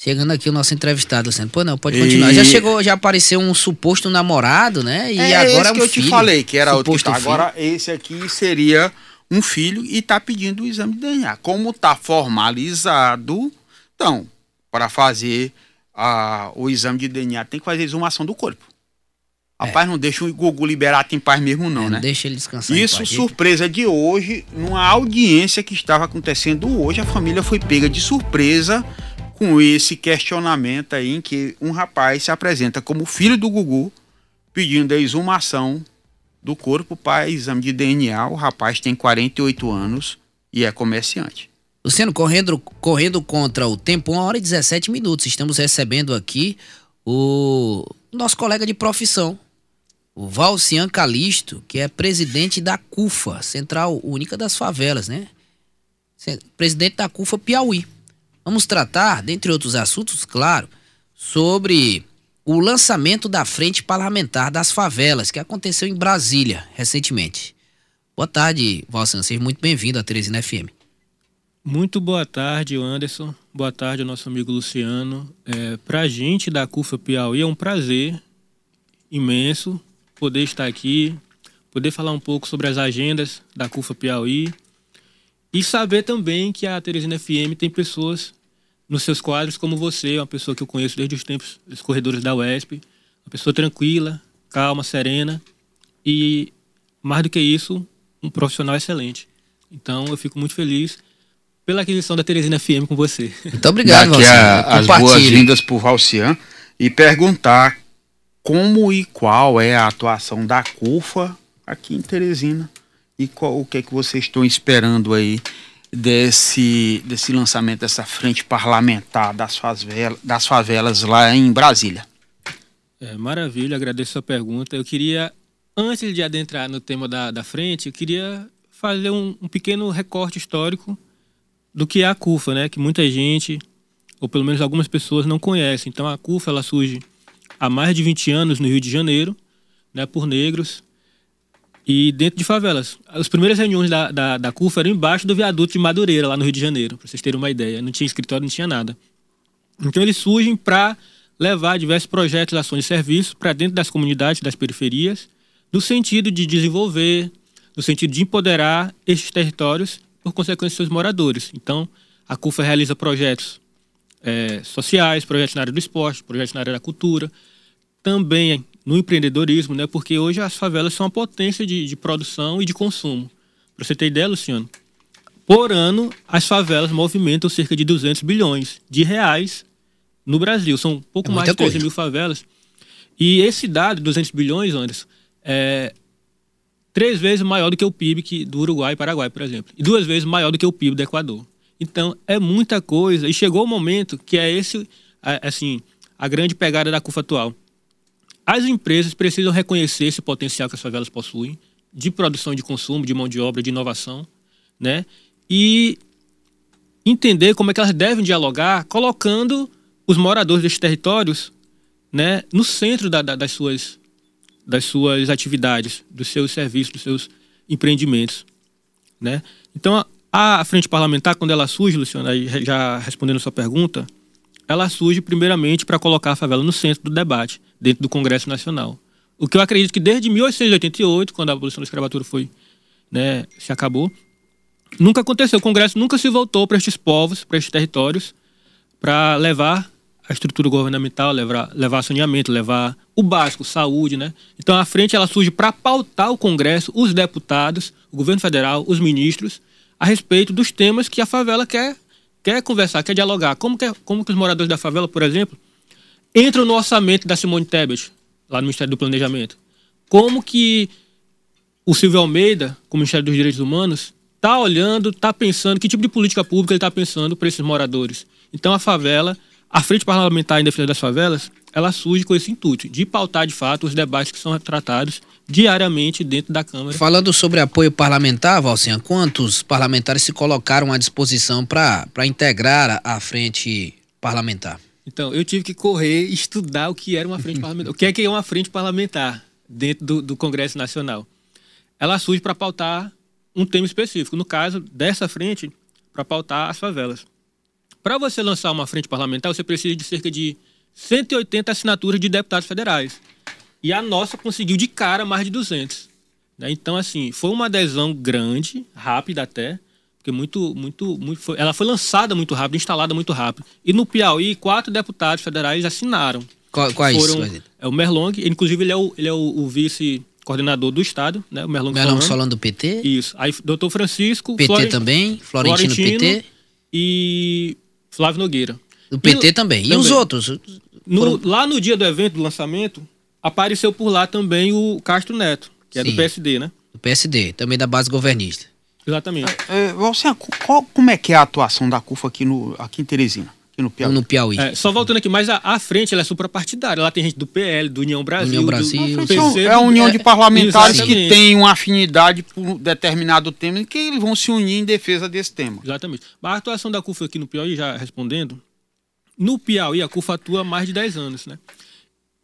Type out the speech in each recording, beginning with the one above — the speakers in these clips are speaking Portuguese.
Chegando aqui o nosso entrevistado, Luciano. Pô, não, pode continuar. E... Já chegou, já apareceu um suposto namorado, né? E é agora esse é um que eu filho, te falei, que era outro. Tá. Agora esse aqui seria um filho e tá pedindo o exame de DNA. Como tá formalizado, então, para fazer a, o exame de DNA, tem que fazer a exumação do corpo. Rapaz, é. não deixa o Gugu liberado em paz mesmo, não, é, né? Deixa ele descansar. Isso, surpresa de hoje, numa audiência que estava acontecendo hoje, a família foi pega de surpresa com esse questionamento aí em que um rapaz se apresenta como filho do Gugu, pedindo a exumação do corpo para exame de DNA. O rapaz tem 48 anos e é comerciante. Luciano, correndo, correndo contra o tempo, 1 hora e 17 minutos. Estamos recebendo aqui o nosso colega de profissão, o Valcian Calisto, que é presidente da CUFA, Central Única das Favelas, né? Presidente da CUFA Piauí. Vamos tratar, dentre outros assuntos, claro, sobre o lançamento da Frente Parlamentar das Favelas, que aconteceu em Brasília recentemente. Boa tarde, Valcian, seja muito bem-vindo à Teresina FM. Muito boa tarde, Anderson. Boa tarde nosso amigo Luciano. É, Para a gente da CUFA Piauí é um prazer imenso poder estar aqui, poder falar um pouco sobre as agendas da CUFA Piauí e saber também que a Teresina FM tem pessoas nos seus quadros como você, uma pessoa que eu conheço desde os tempos dos corredores da UESP, uma pessoa tranquila, calma, serena e, mais do que isso, um profissional excelente. Então eu fico muito feliz pela aquisição da Teresina FM com você. Muito obrigado, Daqui a, as boas-vindas por Valcian e perguntar como e qual é a atuação da CUFA aqui em Teresina e qual, o que é que vocês estão esperando aí desse, desse lançamento dessa frente parlamentar das favelas, das favelas lá em Brasília. É, maravilha, agradeço a pergunta. Eu queria, antes de adentrar no tema da, da frente, eu queria fazer um, um pequeno recorte histórico do que é a CUFA, né? Que muita gente, ou pelo menos algumas pessoas, não conhecem. Então a CUFA ela surge há mais de 20 anos no Rio de Janeiro, né, por negros e dentro de favelas. As primeiras reuniões da, da, da CUFA eram embaixo do viaduto de Madureira, lá no Rio de Janeiro, para vocês terem uma ideia. Não tinha escritório, não tinha nada. Então eles surgem para levar diversos projetos, ações e serviços para dentro das comunidades, das periferias, no sentido de desenvolver, no sentido de empoderar esses territórios, por consequência, seus moradores. Então, a CUFA realiza projetos é, sociais, projetos na área do esporte, projetos na área da cultura, também no empreendedorismo, né? Porque hoje as favelas são uma potência de, de produção e de consumo. Para você ter ideia, Luciano, por ano as favelas movimentam cerca de 200 bilhões de reais no Brasil. São pouco é mais de 13 mil favelas. E esse dado, 200 bilhões, Anderson, é três vezes maior do que o PIB que, do Uruguai e Paraguai, por exemplo. E duas vezes maior do que o PIB do Equador. Então, é muita coisa. E chegou o momento que é esse, assim, a grande pegada da CUFA atual. As empresas precisam reconhecer esse potencial que as favelas possuem de produção de consumo, de mão de obra, de inovação, né? E entender como é que elas devem dialogar, colocando os moradores desses territórios, né, no centro da, da, das suas das suas atividades, dos seus serviços, dos seus empreendimentos, né? Então a frente parlamentar, quando ela surge, Luciano, aí já respondendo a sua pergunta, ela surge primeiramente para colocar a favela no centro do debate, dentro do Congresso Nacional. O que eu acredito que desde 1888, quando a abolição da escravatura foi, né, se acabou, nunca aconteceu. O Congresso nunca se voltou para estes povos, para estes territórios, para levar a estrutura governamental, levar, levar saneamento, levar o básico, saúde, né? Então a frente ela surge para pautar o Congresso, os deputados, o governo federal, os ministros, a respeito dos temas que a favela quer, quer conversar, quer dialogar. Como que, como que os moradores da favela, por exemplo, entram no orçamento da Simone Tebet, lá no Ministério do Planejamento? Como que o Silvio Almeida, como Ministério dos Direitos Humanos, está olhando, está pensando, que tipo de política pública ele está pensando para esses moradores? Então a favela, a Frente Parlamentar em Defesa das Favelas, ela surge com esse intuito de pautar de fato os debates que são tratados diariamente dentro da Câmara. Falando sobre apoio parlamentar, Valcinha, quantos parlamentares se colocaram à disposição para integrar a frente parlamentar? Então, eu tive que correr e estudar o que era uma frente parlamentar. O que é que é uma frente parlamentar dentro do, do Congresso Nacional? Ela surge para pautar um tema específico. No caso dessa frente, para pautar as favelas. para você lançar uma frente parlamentar, você precisa de cerca de 180 assinaturas de deputados federais. E a nossa conseguiu de cara mais de 200. Né? Então, assim, foi uma adesão grande, rápida até, porque muito, muito, muito foi, ela foi lançada muito rápido, instalada muito rápido. E no Piauí, quatro deputados federais assinaram. Quais? Foram, é o Merlong, inclusive ele é o, ele é o, o vice coordenador do estado, né? O Merlong, Merlong falando do PT. Isso. Aí doutor Francisco, PT Florent, também, Florentino, Florentino PT e Flávio Nogueira. Do PT e, também. E também. os outros? No, lá no dia do evento do lançamento, apareceu por lá também o Castro Neto, que Sim, é do PSD, né? Do PSD, também da base governista. Exatamente. É, é, você, qual, como é que é a atuação da CUFA aqui, no, aqui em Teresina? Aqui no Piauí. No Piauí. É, só voltando aqui, mas a, a, frente ela é suprapartidária. Lá tem gente do PL, do União Brasil. União Brasil. Do, PC, é a união de parlamentares que tem uma afinidade por determinado tema e que eles vão se unir em defesa desse tema. Exatamente. Mas a atuação da CUFA aqui no Piauí, já respondendo, no Piauí a CUFA atua há mais de 10 anos, né?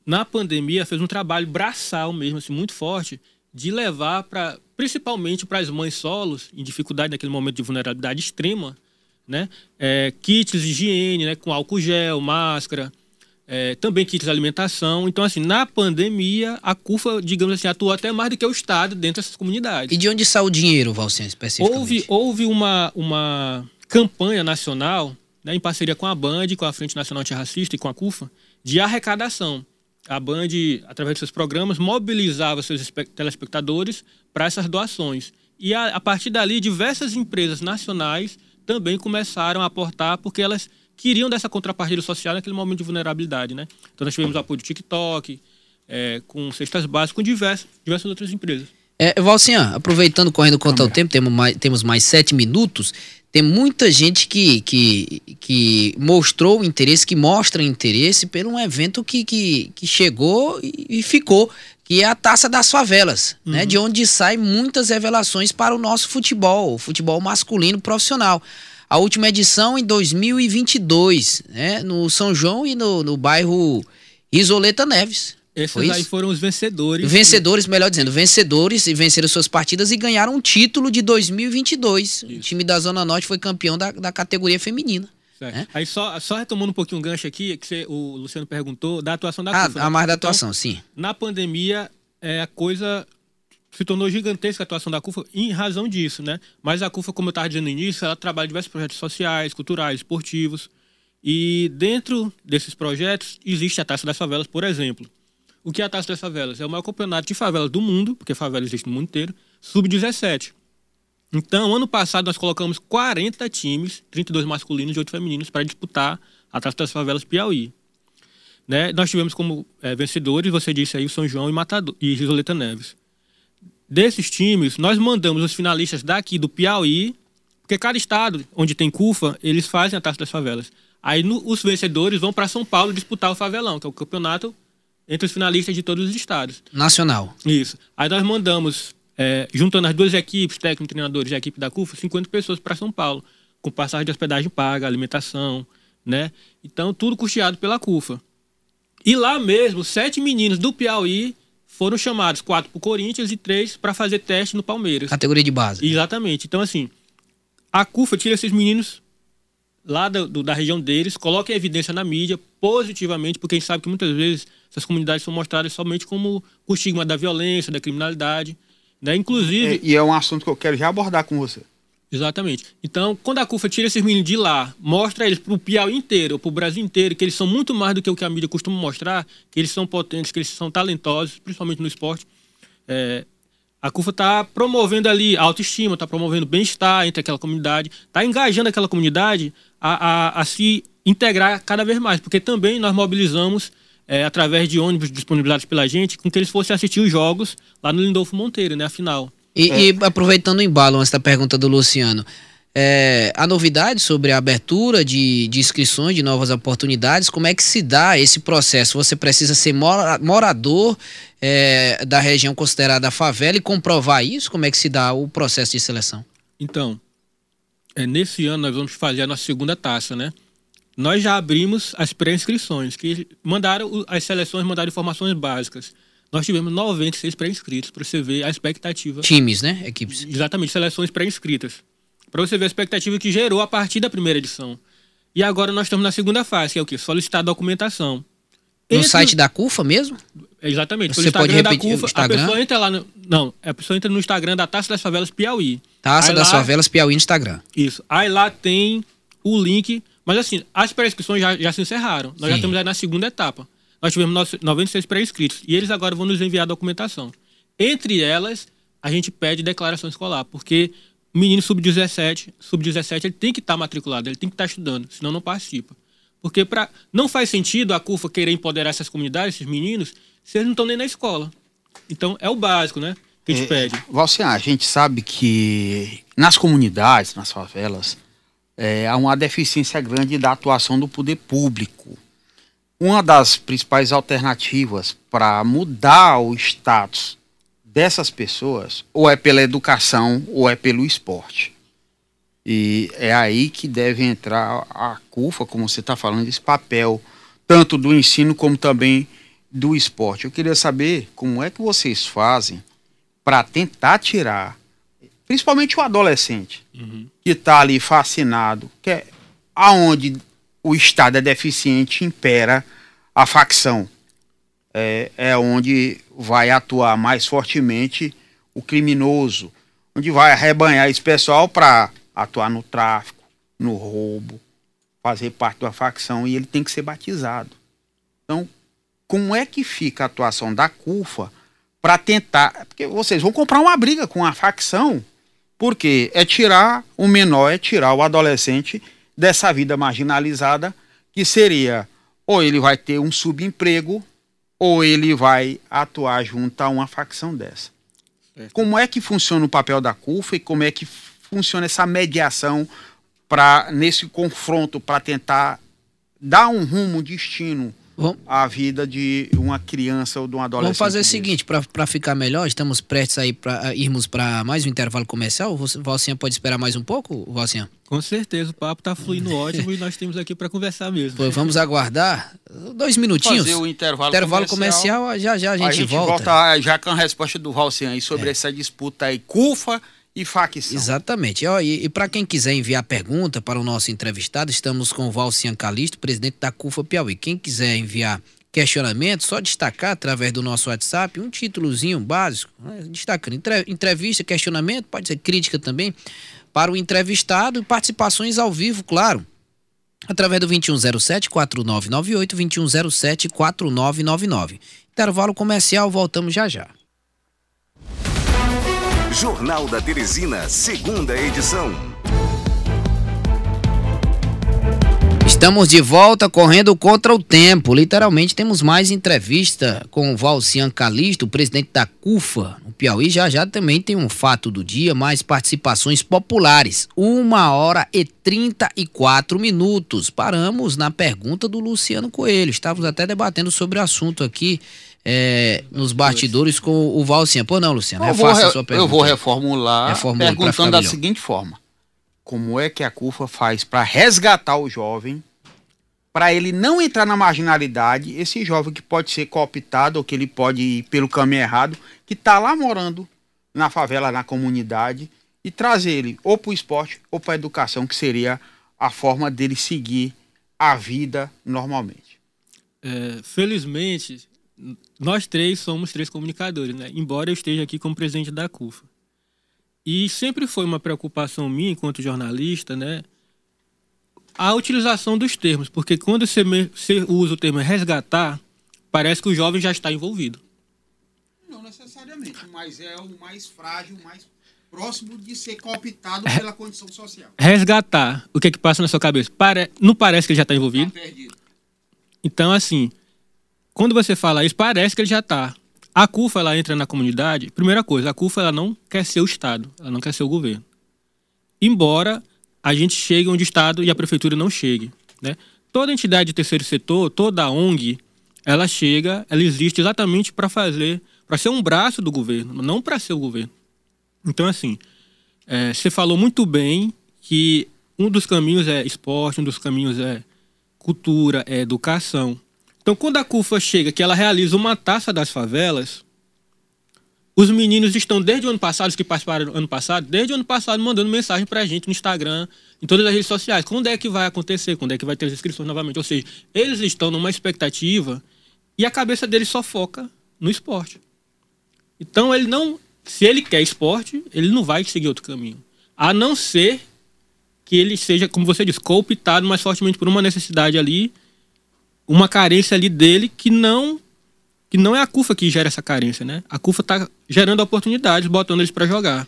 Na pandemia fez um trabalho braçal mesmo, assim, muito forte, de levar para principalmente para as mães solos em dificuldade naquele momento de vulnerabilidade extrema, né? É, kits de higiene, né? Com álcool gel, máscara, é, também kits de alimentação. Então, assim, na pandemia, a CUFA, digamos assim, atuou até mais do que o Estado dentro dessas comunidades. E de onde saiu o dinheiro, Valcen, especificamente? Houve, houve uma, uma campanha nacional, né, em parceria com a Band, com a Frente Nacional Antirracista e com a CUFA, de arrecadação a Band, através de seus programas, mobilizava seus telespectadores para essas doações. E a, a, partir dali, diversas empresas nacionais também começaram a aportar, porque elas queriam dessa contrapartida social naquele momento de vulnerabilidade. Né? Então, nós tivemos o apoio do TikTok, é, com cestas básicas, com diversas, diversas outras empresas. É, Valcian, aproveitando, correndo contra o tempo, temos mais, temos mais sete minutos tem muita gente que, que, que mostrou interesse, que mostra interesse por um evento que, que, que chegou e, e ficou, que é a Taça das Favelas, né? uhum. né? De onde saem muitas revelações para o nosso futebol, o futebol masculino profissional. A última edição em 2022, né? No São João e no, no bairro Isoleta Neves. Esses aí foram os vencedores. Vencedores, melhor dizendo, vencedores e venceram suas partidas e ganharam um título de 2022. Isso. O time da Zona Norte foi campeão da, da categoria feminina. Né? Aí só, só retomando um pouquinho o gancho aqui, que você, o Luciano perguntou da atuação da ah, CUFA. A mais da então, atuação, então, sim. Na pandemia, é, a coisa se tornou gigantesca a atuação da CUFA em razão disso, né? Mas a CUFA, como eu estava dizendo no início, ela trabalha em diversos projetos sociais, culturais, esportivos. E dentro desses projetos existe a Taça das Favelas, por exemplo. O que é a Taça das Favelas? É o maior campeonato de favelas do mundo, porque favela existe no mundo inteiro, sub-17. Então, ano passado, nós colocamos 40 times, 32 masculinos e 8 femininos, para disputar a Taça das Favelas Piauí. Né? Nós tivemos como é, vencedores, você disse aí, o São João e, Matador, e Risoleta Neves. Desses times, nós mandamos os finalistas daqui do Piauí, porque cada estado onde tem CUFA, eles fazem a Taça das Favelas. Aí no, os vencedores vão para São Paulo disputar o Favelão, que é o campeonato entre os finalistas de todos os estados. Nacional. Isso. Aí nós mandamos, é, juntando as duas equipes, técnicos, treinadores e a equipe da CUFA, 50 pessoas para São Paulo, com passagem de hospedagem paga, alimentação, né? Então, tudo custeado pela CUFA. E lá mesmo, sete meninos do Piauí foram chamados, quatro para o Corinthians e três para fazer teste no Palmeiras. Categoria de base. Exatamente. Então, assim, a CUFA tira esses meninos lá do, do, da região deles, coloca em evidência na mídia positivamente, porque a gente sabe que muitas vezes essas comunidades são mostradas somente como o estigma da violência, da criminalidade, né? Inclusive... É, e é um assunto que eu quero já abordar com você. Exatamente. Então, quando a CUFA tira esses meninos de lá, mostra eles para o Piauí inteiro, para o Brasil inteiro, que eles são muito mais do que o que a mídia costuma mostrar, que eles são potentes, que eles são talentosos, principalmente no esporte, é, a CUFA está promovendo ali autoestima, está promovendo bem-estar entre aquela comunidade, está engajando aquela comunidade a, a, a, se integrar cada vez mais, porque também nós mobilizamos é, através de ônibus disponibilizados pela gente, com que eles fossem assistir os jogos lá no Lindolfo Monteiro, né? Afinal. E, é. e aproveitando o embalo antes da pergunta do Luciano, é, a novidade sobre a abertura de, de inscrições de novas oportunidades, como é que se dá esse processo? Você precisa ser mora, morador é, da região considerada favela e comprovar isso? Como é que se dá o processo de seleção? Então, é, nesse ano nós vamos fazer a nossa segunda taça, né? Nós já abrimos as pré-inscrições, que mandaram, as seleções mandaram informações básicas. Nós tivemos 96 pré-inscritos, para você ver a expectativa. Times, né? Equipes. Exatamente, seleções pré-inscritas. Para você ver a expectativa que gerou a partir da primeira edição. E agora nós estamos na segunda fase, que é o quê? Solicitar documentação. No Entre... site da CUFA mesmo? Exatamente. Você pode repetir da CUFA, Instagram? A pessoa entra lá no... Não, a pessoa entra no Instagram da Taça das Favelas Piauí. Taça Aí das lá... Favelas Piauí no Instagram. Isso. Aí lá tem o link. Mas assim, as pré-inscrições já, já se encerraram. Nós Sim. já estamos aí na segunda etapa. Nós tivemos 96 pré-inscritos. E eles agora vão nos enviar a documentação. Entre elas, a gente pede declaração escolar, porque o menino sub-17, sub-17, ele tem que estar tá matriculado, ele tem que estar tá estudando, senão não participa. Porque pra, não faz sentido a CUFA querer empoderar essas comunidades, esses meninos, se eles não estão nem na escola. Então, é o básico, né? Que a gente é, pede. Valcian, a gente sabe que nas comunidades, nas favelas, é, há uma deficiência grande da atuação do poder público. Uma das principais alternativas para mudar o status dessas pessoas ou é pela educação ou é pelo esporte. E é aí que deve entrar a CUFA, como você está falando, esse papel, tanto do ensino como também do esporte. Eu queria saber como é que vocês fazem para tentar tirar, principalmente o adolescente, uhum. que está ali fascinado, que é aonde o Estado é deficiente, impera a facção é, é onde vai atuar mais fortemente o criminoso, onde vai arrebanhar esse pessoal para atuar no tráfico, no roubo, fazer parte da facção e ele tem que ser batizado. Então, como é que fica a atuação da CUFA para tentar. Porque vocês vão comprar uma briga com a facção, porque é tirar o menor, é tirar o adolescente dessa vida marginalizada, que seria ou ele vai ter um subemprego ou ele vai atuar junto a uma facção dessa. É. Como é que funciona o papel da CUFA e como é que funciona essa mediação para nesse confronto para tentar dar um rumo, um destino Vamos... à vida de uma criança ou de um adolescente. Vamos fazer o seguinte, para ficar melhor, estamos prestes aí para irmos para mais um intervalo comercial. O Valcinha pode esperar mais um pouco, Valcinha? Com certeza, o papo está fluindo ótimo e nós temos aqui para conversar mesmo. Pois vamos aguardar dois minutinhos. Fazer o intervalo, intervalo comercial. comercial. já já a gente, a gente volta. volta. já com a resposta do Valcinha aí sobre é. essa disputa aí, CUFA e facção. Exatamente. E, e para quem quiser enviar pergunta para o nosso entrevistado, estamos com o Valcian Calisto, presidente da CUFA Piauí. Quem quiser enviar questionamento, só destacar através do nosso WhatsApp um títulozinho básico, né? destacando entrevista, questionamento, pode ser crítica também, para o entrevistado e participações ao vivo, claro. Através do 2107-4998, 2107-4999. Intervalo comercial, voltamos já já. Jornal da Teresina, segunda edição. Estamos de volta correndo contra o tempo. Literalmente temos mais entrevista com o Valcian Calisto, presidente da CUFA. No Piauí já já também tem um fato do dia, mais participações populares. Uma hora e 34 minutos. Paramos na pergunta do Luciano Coelho. Estávamos até debatendo sobre o assunto aqui é, nos bastidores com o Valcinha. Pô, não, Luciano, é fácil a sua pergunta. Eu vou reformular Reformula perguntando da seguinte forma. Como é que a CUFA faz para resgatar o jovem, para ele não entrar na marginalidade, esse jovem que pode ser cooptado ou que ele pode ir pelo caminho errado, que está lá morando na favela, na comunidade, e trazer ele ou para o esporte ou para a educação, que seria a forma dele seguir a vida normalmente. É, felizmente, nós três somos três comunicadores, né? Embora eu esteja aqui como presidente da CUFA. E sempre foi uma preocupação minha, enquanto jornalista, né? A utilização dos termos, porque quando você, você usa o termo resgatar, parece que o jovem já está envolvido. Não necessariamente, mas é o mais frágil, o mais próximo de ser cooptado pela condição social. Resgatar, o que é que passa na sua cabeça? Pare... Não parece que ele já está envolvido? Tá perdido. Então, assim, quando você fala isso, parece que ele já está. A CUFA ela entra na comunidade. Primeira coisa, a CUFA ela não quer ser o Estado, ela não quer ser o governo. Embora a gente chegue onde o Estado e a prefeitura não chegue. Né? Toda entidade de terceiro setor, toda ONG, ela chega, ela existe exatamente para fazer, para ser um braço do governo, não para ser o governo. Então, assim, é, você falou muito bem que um dos caminhos é esporte, um dos caminhos é cultura, é educação. Então, quando a CUFA chega, que ela realiza uma taça das favelas, Os meninos estão desde o ano passado, os que participaram do ano passado, desde o ano passado mandando mensagem pra gente no Instagram, em todas as redes sociais. Quando é que vai acontecer? Quando é que vai ter as inscrições novamente? Ou seja, eles estão numa expectativa e a cabeça deles só foca no esporte. Então ele não, se ele quer esporte, ele não vai seguir outro caminho. A não ser que ele seja, como você disse, cooptado mais fortemente por uma necessidade ali, uma carência ali dele que não que não é a CUFA que gera essa carência, né? A CUFA está gerando oportunidades, botando eles para jogar.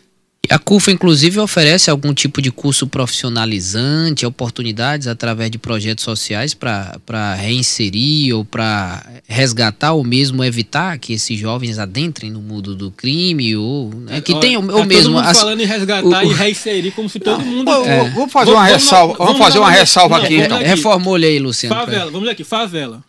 A CUFA, inclusive, oferece algum tipo de curso profissionalizante, oportunidades através de projetos sociais para reinserir ou para resgatar ou mesmo evitar que esses jovens adentrem no mundo do crime ou né, que tenham tá ou mesmo as, falando em resgatar o, e reinserir como se todo mundo é. vamos fazer uma ressalva vamos, vamos fazer uma ressalva aqui, então. reformule aí Luciano favela vamos aqui favela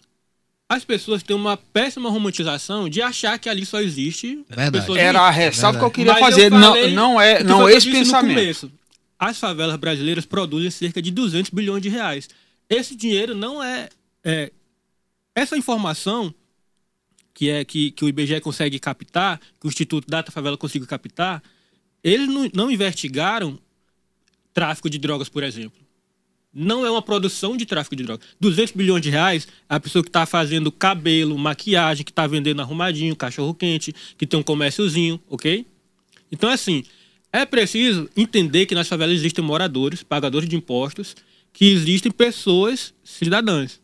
as pessoas têm uma péssima romantização de achar que ali só existe pessoas Era a ressalva que eu queria Mas fazer. Eu não, não é, não é esse pensamento. As favelas brasileiras produzem cerca de 200 bilhões de reais. Esse dinheiro não é, é essa informação que é que, que o IBGE consegue captar, que o Instituto Data Favela conseguiu captar, eles não, não investigaram tráfico de drogas, por exemplo não é uma produção de tráfico de drogas. 200 bilhões de reais, a pessoa que está fazendo cabelo, maquiagem, que está vendendo arrumadinho, cachorro quente, que tem um comérciozinho, ok? Então, assim, é preciso entender que nas favelas existem moradores, pagadores de impostos, que existem pessoas cidadãs.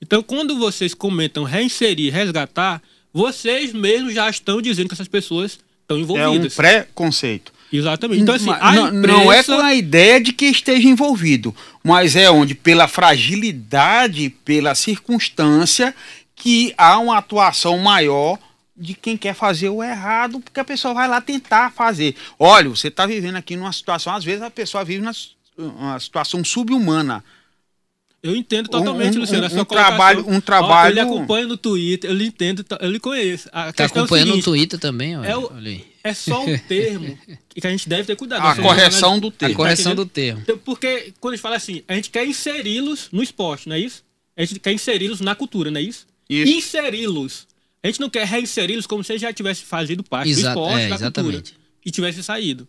Então, quando vocês comentam reinserir, resgatar, vocês mesmos já estão dizendo que essas pessoas estão envolvidas. É um pré-conceito. Exatamente. Então, assim, não, imprensa... não é com a ideia de que esteja envolvido, mas é onde, pela fragilidade, pela circunstância, que há uma atuação maior de quem quer fazer o errado, porque a pessoa vai lá tentar fazer. Olha, você está vivendo aqui numa situação, às vezes a pessoa vive numa situação subhumana. Eu entendo totalmente, um, Luciano. Um, um trabalho, um trabalho. Ó, ele acompanha no Twitter, eu lhe entendo, eu lhe conheço. A tá acompanhando é seguinte, no Twitter também, olha, é, o, é só um termo que a gente deve ter cuidado. A correção do termo. A correção tá do termo. Porque quando a gente fala assim, a gente quer inseri-los no esporte, não é isso? A gente quer inseri-los na cultura, não é isso? isso. Inseri-los. A gente não quer reinseri-los como se já tivesse fazido parte Exato, do esporte, é, da exatamente. cultura. E tivesse saído.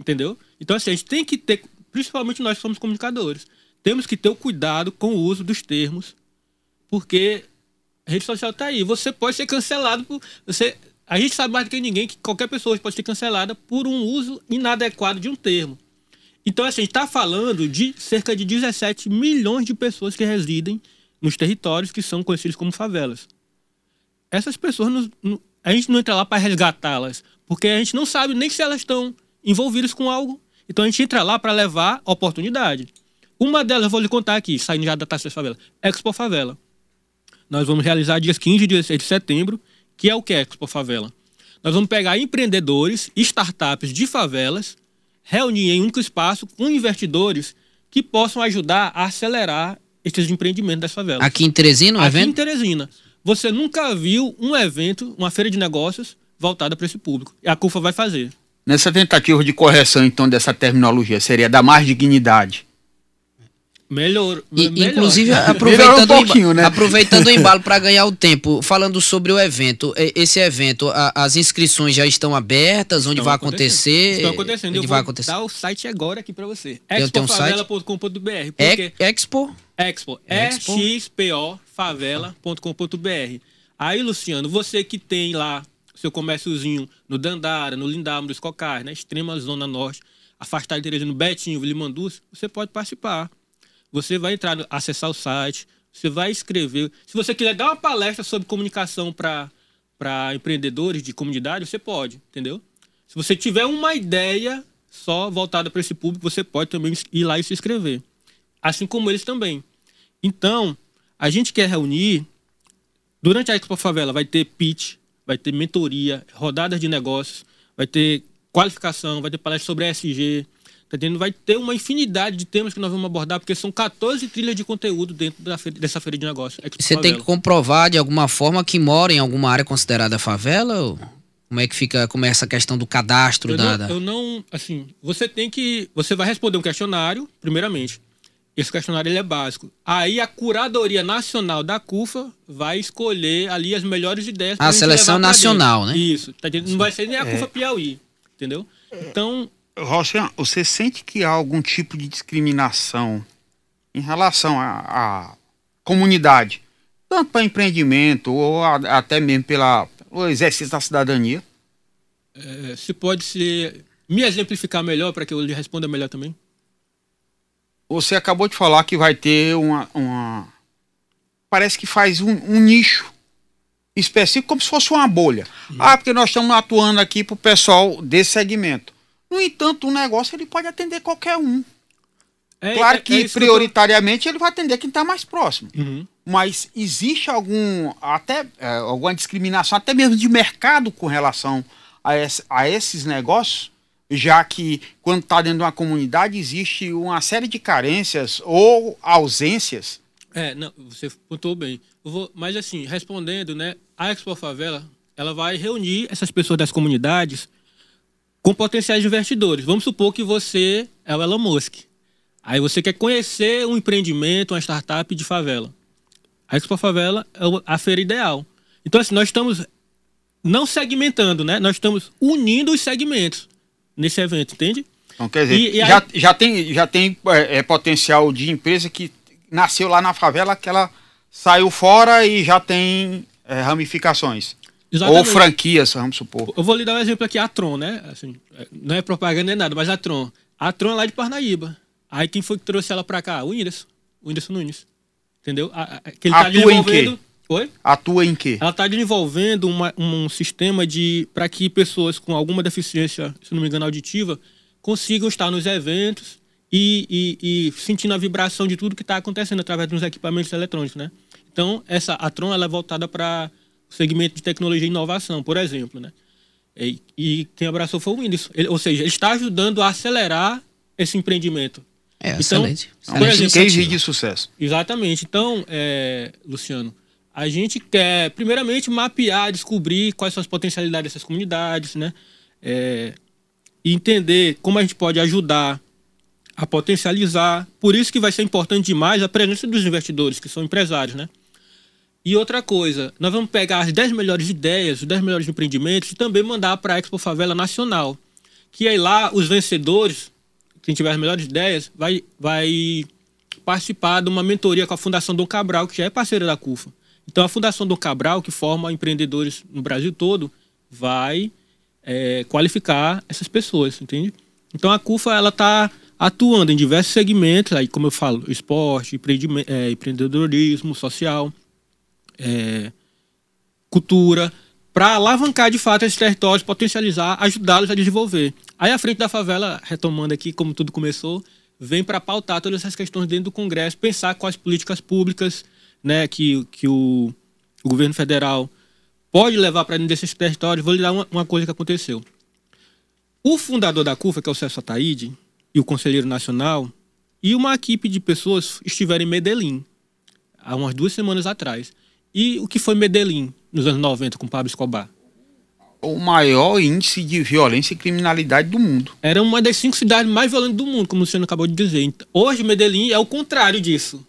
Entendeu? Então, assim, a gente tem que ter, principalmente nós que somos comunicadores, temos que ter o cuidado com o uso dos termos, porque a rede social está aí. Você pode ser cancelado por. Você, a gente sabe mais do que ninguém que qualquer pessoa pode ser cancelada por um uso inadequado de um termo. Então, assim, a gente está falando de cerca de 17 milhões de pessoas que residem nos territórios que são conhecidos como favelas. Essas pessoas, a gente não entra lá para resgatá-las, porque a gente não sabe nem se elas estão envolvidas com algo. Então, a gente entra lá para levar oportunidade. Uma delas eu vou lhe contar aqui, saindo já da Taça das Favela. Expo Favela. Nós vamos realizar dias 15 e 16 de setembro, que é o que é Expo Favela? Nós vamos pegar empreendedores, startups de favelas, reunir em um único espaço com investidores que possam ajudar a acelerar esses empreendimentos das favelas. Aqui em Teresina, um Aqui evento? em Teresina. Você nunca viu um evento, uma feira de negócios voltada para esse público. E a CUFA vai fazer. Nessa tentativa de correção, então, dessa terminologia, seria dar mais dignidade Melhor, e, melhor. Inclusive, aproveitando, um né? aproveitando o embalo para ganhar o tempo, falando sobre o evento, esse evento, a, as inscrições já estão abertas, onde estão vai acontecer? Estão acontecendo. Onde Eu vai vou acontecer? dar o site agora aqui para você. expofavela.com.br Expo? Expo. E-X-P-O favela.com.br Aí, Luciano, você que tem lá seu comérciozinho no Dandara, no Lindamo, no Escocar, na extrema zona norte, afastado de Teresina, no Betinho, Limandus, você pode participar. Você vai entrar, acessar o site, você vai escrever. Se você quiser dar uma palestra sobre comunicação para empreendedores de comunidade, você pode, entendeu? Se você tiver uma ideia só voltada para esse público, você pode também ir lá e se inscrever. Assim como eles também. Então, a gente quer reunir. Durante a Expo Favela vai ter pitch, vai ter mentoria, rodadas de negócios, vai ter qualificação, vai ter palestra sobre ESG, Tá entendendo? Vai ter uma infinidade de temas que nós vamos abordar, porque são 14 trilhas de conteúdo dentro da feira, dessa feira de negócios. Você tem que comprovar de alguma forma que mora em alguma área considerada favela? Ou como é que fica, como é essa questão do cadastro eu da, não, eu não, assim, você tem que, você vai responder um questionário, primeiramente. Esse questionário ele é básico. Aí a curadoria nacional da CUFA vai escolher ali as melhores ideias. A seleção nacional, né? Isso. Tá Não vai ser nem a é. CUFA Piauí, entendeu? Então. Rocian, você sente que há algum tipo de discriminação em relação à comunidade, tanto para empreendimento ou a, até mesmo pela, pelo exercício da cidadania? É, se pode se me exemplificar melhor para que eu lhe responda melhor também? Você acabou de falar que vai ter uma. uma parece que faz um, um, nicho específico, como se fosse uma bolha. Uhum. Ah, porque nós estamos atuando aqui para o pessoal desse segmento. No entanto, o negócio ele pode atender qualquer um. É, claro é, que é prioritariamente que tô... ele vai atender quem está mais próximo. Uhum. Mas existe algum até é, alguma discriminação, até mesmo de mercado com relação a, esse, a esses negócios? já que quando está dentro de uma comunidade existe uma série de carências ou ausências. É, não, você pontuou bem. Vou, mas assim, respondendo, né, a Expo Favela, ela vai reunir essas pessoas das comunidades com potenciais investidores. Vamos supor que você é o Elon Musk. Aí você quer conhecer um empreendimento, uma startup de favela. A Expo Favela é a feira ideal. Então, assim, nós estamos não segmentando, né? Nós estamos unindo os segmentos nesse evento, entende? Então, quer dizer, e, e já, aí... já tem, já tem é, é, potencial de empresa que nasceu lá na favela, que ela saiu fora e já tem é, ramificações. Exatamente. Ou franquias, vamos supor. Eu vou lhe dar um exemplo aqui, a Tron, né? Assim, não é propaganda nem nada, mas a Tron. A Tron é lá de Parnaíba. Aí quem foi que trouxe ela pra cá? O Whindersson. O Whindersson Nunes. Entendeu? A, a, que ele tá Atua em quê? Oi? Atua em quê? Ela está desenvolvendo uma, um sistema de para que pessoas com alguma deficiência, se não me engano, auditiva, consigam estar nos eventos e, e, e sentindo a vibração de tudo que está acontecendo através dos equipamentos eletrônicos, né? Então, essa a Tron ela é voltada para segmento de tecnologia e inovação, por exemplo, né? E, e quem abraçou foi o Windows. Ele, ou seja, ele está ajudando a acelerar esse empreendimento. É, então, excelente. Por exemplo, case de sucesso. Exatamente. Então, é, Luciano, a gente quer, primeiramente, mapear, descobrir quais são as potencialidades dessas comunidades, né? É, e entender como a gente pode ajudar a potencializar. Por isso que vai ser importante demais a presença dos investidores, que são empresários, né? E outra coisa, nós vamos pegar as 10 melhores ideias, os 10 melhores empreendimentos e também mandar para a Expo Favela Nacional. Que aí lá os vencedores, quem tiver as melhores ideias, vai, vai participar de uma mentoria com a Fundação Dom Cabral, que já é parceira da CUFA. Então, a Fundação do Cabral, que forma empreendedores no Brasil todo, vai é, qualificar essas pessoas, entende? Então, a CUFA ela está atuando em diversos segmentos, aí como eu falo, esporte, é, empreendedorismo social, é, cultura, para alavancar de fato esses territórios, potencializar, ajudá-los a desenvolver. Aí a frente da favela, retomando aqui como tudo começou, vem para pautar todas essas questões dentro do Congresso, pensar quais políticas públicas né, que, que o, o governo federal pode levar para dentro desses territórios, vou lhe dar uma, uma, coisa que aconteceu. O fundador da CUFA, que é o Celso Ataíde, e o conselheiro nacional, e uma equipe de pessoas estiveram em Medellín, há umas duas semanas atrás. E o que foi Medellín nos anos 90 com Pablo Escobar? O maior índice de violência e criminalidade do mundo. Era uma das cinco cidades mais violentas do mundo, como o senhor acabou de dizer. Hoje, Medellín é o contrário disso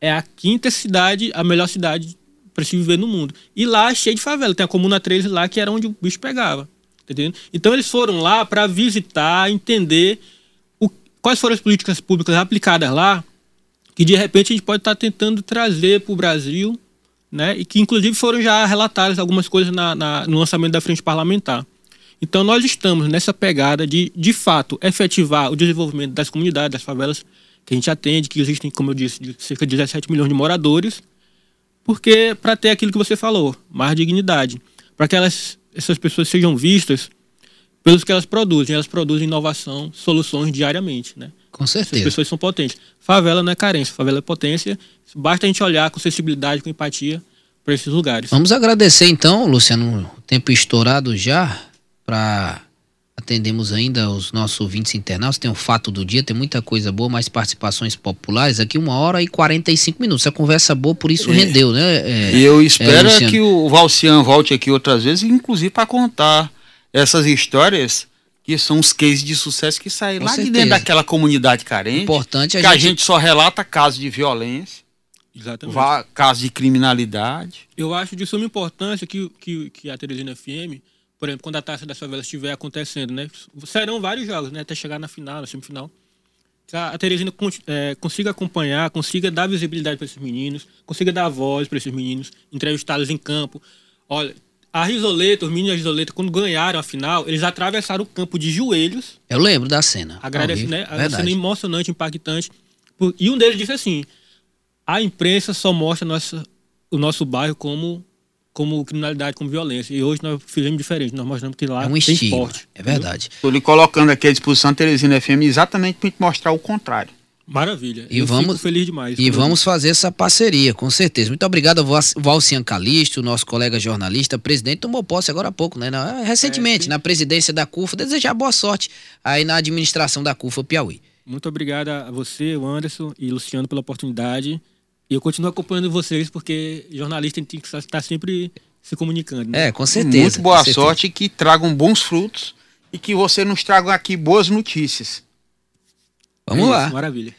é a quinta cidade, a melhor cidade para se viver no mundo. E lá cheio de favela. Tem a Comuna 13 lá, que era onde o bicho pegava. Entendendo? Então eles foram lá para visitar, entender o, quais foram as políticas públicas aplicadas lá, que de repente a gente pode estar tá tentando trazer para o Brasil, né? E que inclusive foram já relatadas algumas coisas na, na, no lançamento da frente parlamentar. Então nós estamos nessa pegada de, de fato, efetivar o desenvolvimento das comunidades, das favelas, que a gente atende, que existem, como eu disse, cerca de 17 milhões de moradores, porque para ter aquilo que você falou, mais dignidade, para que elas, essas pessoas sejam vistas pelos que elas produzem. Elas produzem inovação, soluções diariamente, né? Com certeza. As pessoas são potentes. Favela não é carência, favela é potência. Basta a gente olhar com sensibilidade, com empatia para esses lugares. Vamos agradecer então, Luciano, o tempo estourado já para atendemos ainda os nossos ouvintes internautas, tem o fato do dia, tem muita coisa boa, mais participações populares, aqui uma hora e 45 minutos, a conversa boa, por isso é. rendeu, né? É, e eu espero é, que o Valcian volte aqui outras vezes, inclusive para contar essas histórias que são os cases de sucesso que saem Com lá de certeza. dentro daquela comunidade carente. Importante a que a gente- gente só relata casos de violência, Exatamente. casos de criminalidade. Eu acho de suma importância que, que, que a Teresina FM, por exemplo, quando a Taça das Favelas estiver acontecendo, né? Serão vários jogos, né? Até chegar na final, na semifinal. Que a Teresina eh, consiga acompanhar, consiga dar visibilidade para esses meninos, consiga dar voz para esses meninos, entrevistá-los em campo. Olha, a Risoleta, os meninos da Risoleta, quando ganharam a final, eles atravessaram o campo de joelhos Eu lembro da cena. Agradece, ao vivo. né? A Verdade. cena emocionante, impactante. Por- E um deles disse assim: a imprensa só mostra nossa, o nosso bairro como, como criminalidade, como violência. E hoje nós fizemos diferente. Nós mostramos que lá É um tem estigma. esporte. É verdade. Estou lhe colocando aqui à disposição a Teresina FM exatamente para mostrar o contrário. Maravilha. E Eu vamos- fico feliz demais. E vamos fazer essa parceria, com certeza. Muito obrigado ao Val- Valcian Calisto, nosso colega jornalista, presidente, tomou posse agora há pouco, né? Na- recentemente, na presidência da CUFA. Desejar boa sorte aí na administração da CUFA Piauí. Muito obrigado a você, o Anderson e Luciano pela oportunidade. E eu continuo acompanhando vocês, porque jornalista tem que estar sempre se comunicando. né? É, com certeza. Muito boa certeza. sorte que tragam bons frutos e que você nos traga aqui boas notícias. Vamos É lá. isso, maravilha.